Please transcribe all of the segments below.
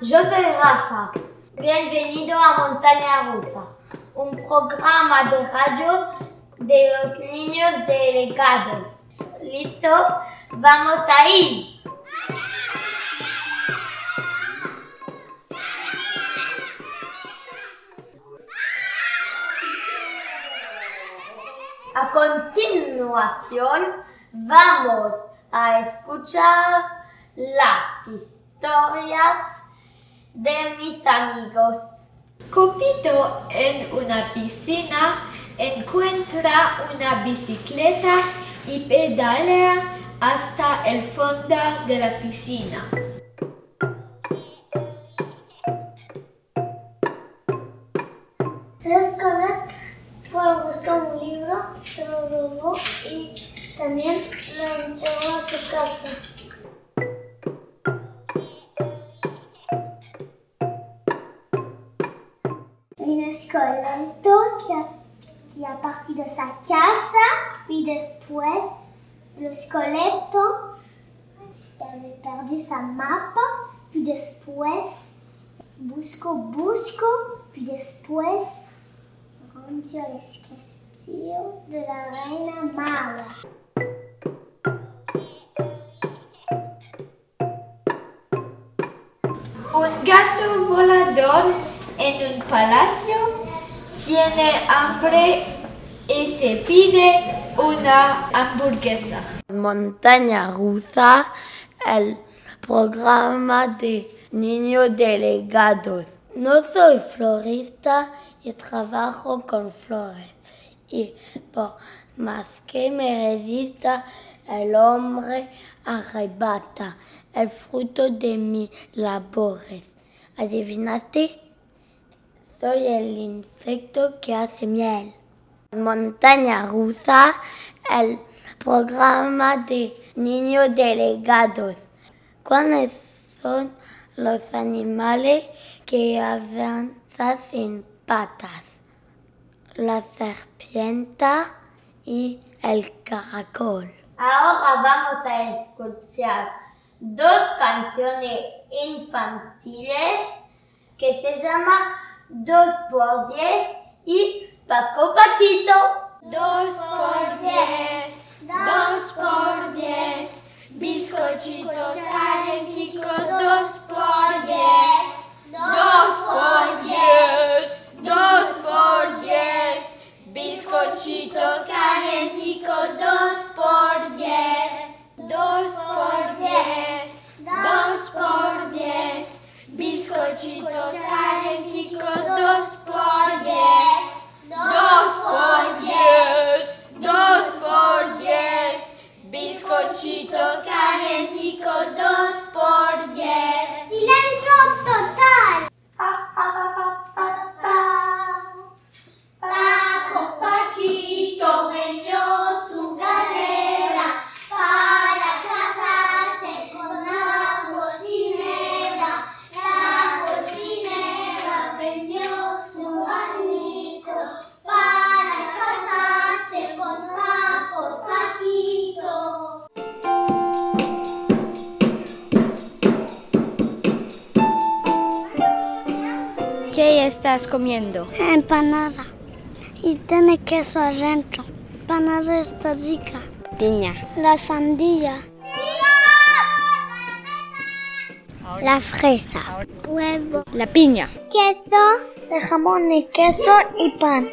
yo soy Rafa. Bienvenido a Montaña Rusa, un programa de radio de los niños delegados. ¿Listo? ¡Vamos ahí! A continuación, vamos a escuchar las historias de mis amigos. Copito en una piscina encuentra una bicicleta y pedalea hasta el fondo de la piscina. L'escolet fue a buscar un libro, se lo robó y también lo encerró a su casa. Un scoletto qui a, qui a parti de sa casa, puis después le scoletto avait perdu sa map, puis después busco, busco, puis después rendu al castillo de la reina mala. Un gato volador en un palacio tiene hambre y se pide una hamburguesa. Montaña Rusa, el programa de niños delegados. No soy florista y trabajo con flores. Y por más que me resista, el hombre arrebata el fruto de mis labores. ¿Adivinaste? Soy el insecto que hace miel. Montaña Rusa, el programa de niños delegados. ¿Cuáles son los animales que avanzan sin patas? La serpiente y el caracol. Ahora vamos a escuchar dos canciones infantiles que se llaman Dos por Diez y Paco Paquito. Dos por calenticos, dos ¿Qué estás comiendo? Empanada. Y tiene queso adentro. Empanada está rica. Piña. La sandía. La fresa. Huevo. La piña. Queso. De jamón y queso y pan.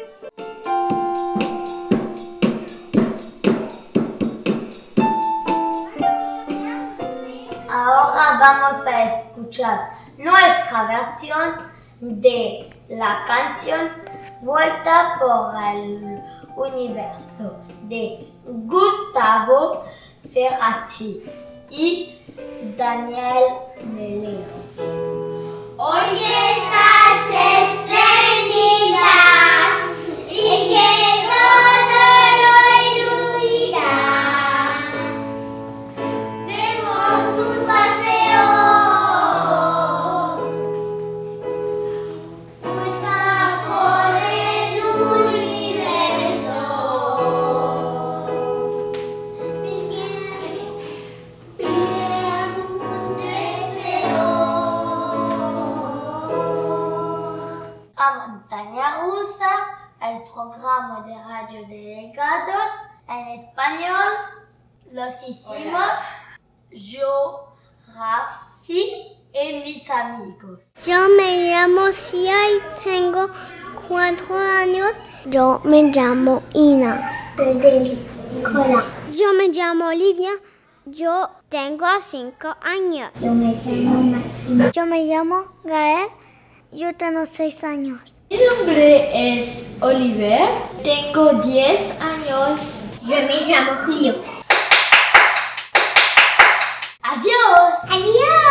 Ahora vamos a escuchar nuestra versión de la canción Vuelta por el Universo de Gustavo Cerati y Daniel Melero. El programa de Radio Delegados en español. Los hicimos yo, Rafi y mis amigos. Yo me llamo Cia y tengo cuatro años. Yo me llamo Ina. Yo me llamo Olivia. Yo tengo cinco años. Yo me llamo Maxima. Yo me llamo Gael. Yo tengo seis años. Mi nombre es Oliver. Tengo 10 años. Yo me llamo Julio. Adiós. Adiós.